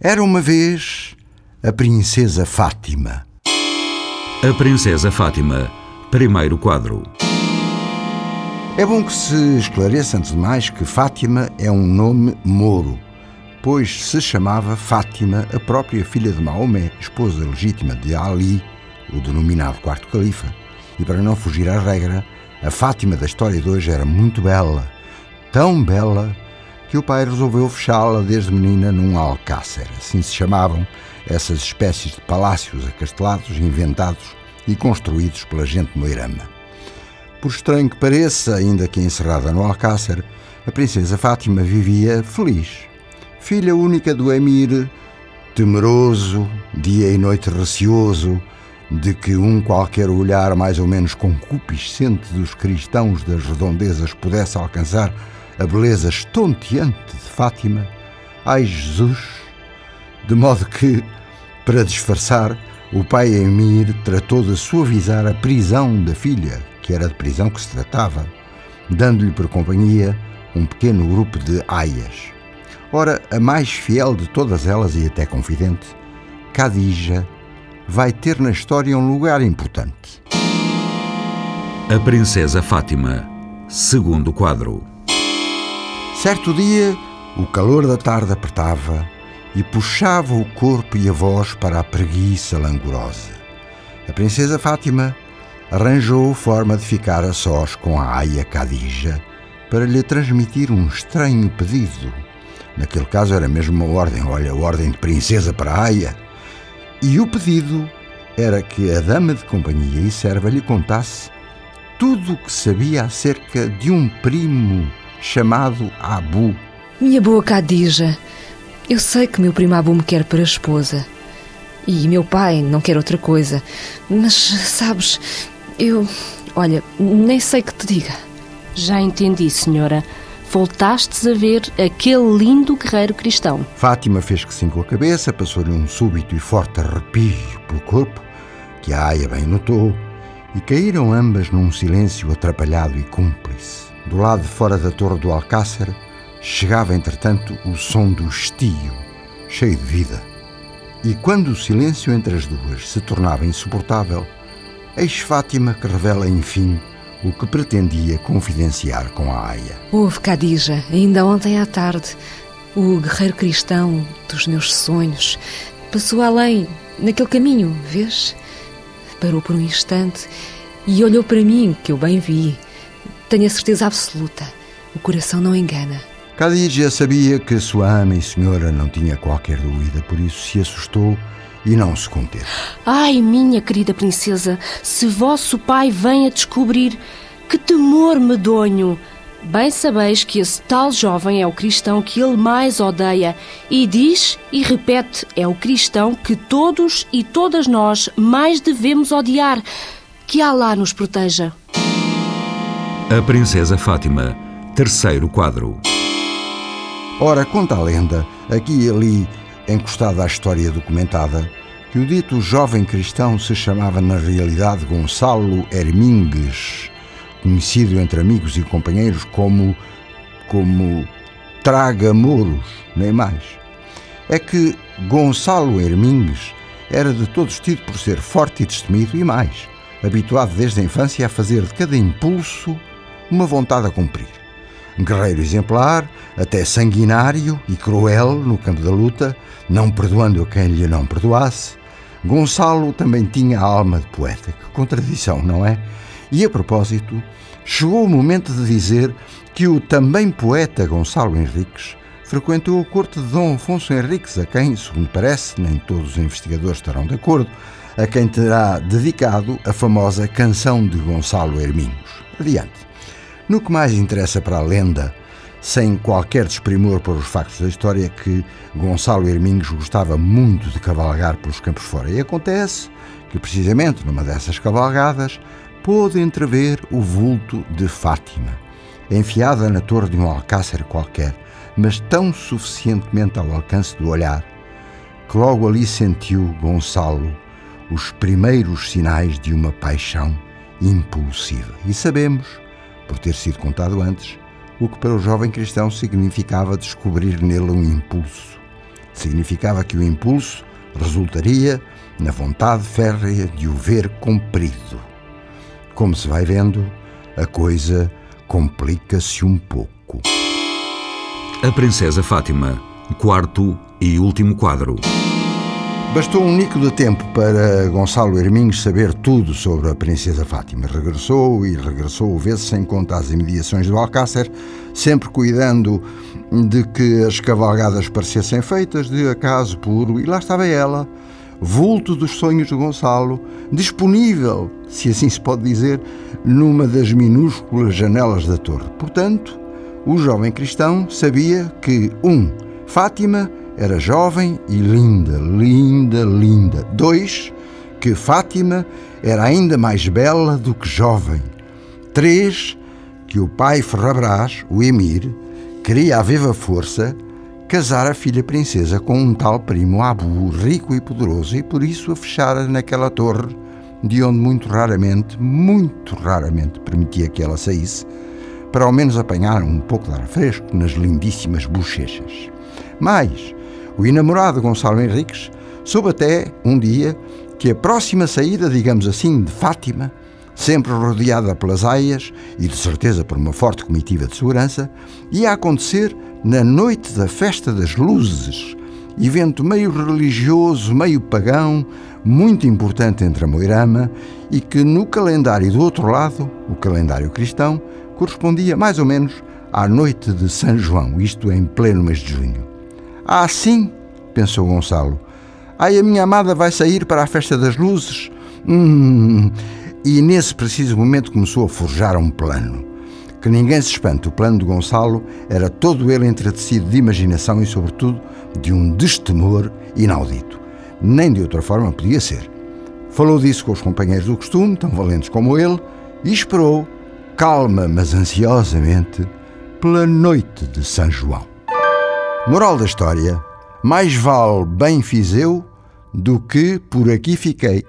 Era uma vez a Princesa Fátima. A Princesa Fátima, primeiro quadro. É bom que se esclareça antes de mais que Fátima é um nome moro, pois se chamava Fátima a própria filha de Maomé, esposa legítima de Ali, o denominado quarto califa. E para não fugir à regra, a Fátima da história de hoje era muito bela, tão bela que o pai resolveu fechá-la desde menina num alcácer. Assim se chamavam essas espécies de palácios acastelados, inventados e construídos pela gente moirama. Por estranho que pareça, ainda que encerrada no alcácer, a princesa Fátima vivia feliz. Filha única do emir, temeroso, dia e noite receoso, de que um qualquer olhar mais ou menos concupiscente dos cristãos das redondezas pudesse alcançar a beleza estonteante de Fátima, ai Jesus, de modo que, para disfarçar, o pai Emir tratou de suavizar a prisão da filha, que era de prisão que se tratava, dando-lhe por companhia um pequeno grupo de aias. Ora, a mais fiel de todas elas e até confidente, Khadija, vai ter na história um lugar importante. A Princesa Fátima, segundo quadro. Certo dia, o calor da tarde apertava e puxava o corpo e a voz para a preguiça langorosa. A princesa Fátima arranjou forma de ficar a sós com a aia Khadija para lhe transmitir um estranho pedido. Naquele caso era mesmo uma ordem, olha, ordem de princesa para a aia. E o pedido era que a dama de companhia e serva lhe contasse tudo o que sabia acerca de um primo chamado Abu. Minha boa Khadija, eu sei que meu primo Abu me quer para esposa. E meu pai não quer outra coisa. Mas, sabes, eu. Olha, nem sei que te diga. Já entendi, senhora. Voltastes a ver aquele lindo guerreiro cristão. Fátima fez que sim com a cabeça, passou-lhe um súbito e forte arrepio pelo corpo, que a Aia bem notou, e caíram ambas num silêncio atrapalhado e cúmplice. Do lado de fora da torre do Alcácer, chegava entretanto o som do estio, cheio de vida. E quando o silêncio entre as duas se tornava insuportável, eis Fátima que revela enfim o que pretendia confidenciar com a Aia. Houve, Khadija, ainda ontem à tarde, o guerreiro cristão dos meus sonhos passou além, naquele caminho, vês? Parou por um instante e olhou para mim, que eu bem vi. Tenho a certeza absoluta. O coração não engana. Khadija sabia que sua ama e senhora não tinha qualquer dúvida, por isso se assustou e não se conteve. Ai, minha querida princesa, se vosso pai vem a descobrir, que temor medonho! Bem sabeis que esse tal jovem é o cristão que ele mais odeia e diz e repete: é o cristão que todos e todas nós mais devemos odiar. Que Alá nos proteja. A Princesa Fátima, terceiro quadro. Ora, conta a lenda, aqui e ali, encostada à história documentada, que o dito jovem cristão se chamava na realidade Gonçalo Hermingues, conhecido entre amigos e companheiros como como Traga-Moros, nem mais. É que Gonçalo Hermingues era de todos tido por ser forte e destemido e mais, habituado desde a infância a fazer de cada impulso uma vontade a cumprir. Um guerreiro exemplar, até sanguinário e cruel no campo da luta, não perdoando a quem lhe não perdoasse, Gonçalo também tinha a alma de poeta. Que contradição, não é? E a propósito, chegou o momento de dizer que o também poeta Gonçalo Henriques frequentou a corte de Dom Afonso Henriques, a quem, segundo parece, nem todos os investigadores estarão de acordo, a quem terá dedicado a famosa Canção de Gonçalo Hermingos. Adiante. No que mais interessa para a lenda, sem qualquer desprimor por os factos da história, que Gonçalo Hermingos gostava muito de cavalgar pelos campos fora. E acontece que, precisamente numa dessas cavalgadas, pôde entrever o vulto de Fátima, enfiada na torre de um alcácer qualquer, mas tão suficientemente ao alcance do olhar, que logo ali sentiu Gonçalo os primeiros sinais de uma paixão impulsiva. E sabemos por ter sido contado antes, o que para o jovem cristão significava descobrir nele um impulso. significava que o impulso resultaria na vontade férrea de o ver cumprido. Como se vai vendo, a coisa complica-se um pouco. A Princesa Fátima, quarto e último quadro. Bastou um nico de tempo para Gonçalo Herminhos saber tudo sobre a Princesa Fátima. Regressou e regressou vezes sem conta às imediações do Alcácer, sempre cuidando de que as cavalgadas parecessem feitas de acaso puro, e lá estava ela, vulto dos sonhos de Gonçalo, disponível, se assim se pode dizer, numa das minúsculas janelas da torre. Portanto, o jovem cristão sabia que, um, Fátima era jovem e linda, linda, linda. Dois, que Fátima era ainda mais bela do que jovem. Três, que o pai Ferrabras, o Emir, queria a viva força casar a filha princesa com um tal primo Abu, rico e poderoso, e por isso a fechara naquela torre, de onde muito raramente, muito raramente permitia que ela saísse, para ao menos apanhar um pouco de ar fresco nas lindíssimas bochechas. Mas o enamorado Gonçalo Henriques soube até, um dia, que a próxima saída, digamos assim, de Fátima, sempre rodeada pelas aias e de certeza por uma forte comitiva de segurança, ia acontecer na noite da Festa das Luzes, evento meio religioso, meio pagão, muito importante entre a Moirama e que no calendário do outro lado, o calendário cristão, correspondia mais ou menos à noite de São João, isto em pleno mês de junho. Ah, sim, pensou Gonçalo. Ai, a minha amada vai sair para a Festa das Luzes. Hum, e nesse preciso momento começou a forjar um plano. Que ninguém se espante, o plano de Gonçalo era todo ele entretecido de imaginação e, sobretudo, de um destemor inaudito. Nem de outra forma podia ser. Falou disso com os companheiros do costume, tão valentes como ele, e esperou, calma mas ansiosamente, pela noite de São João. Moral da história: mais vale bem fiz eu do que por aqui fiquei.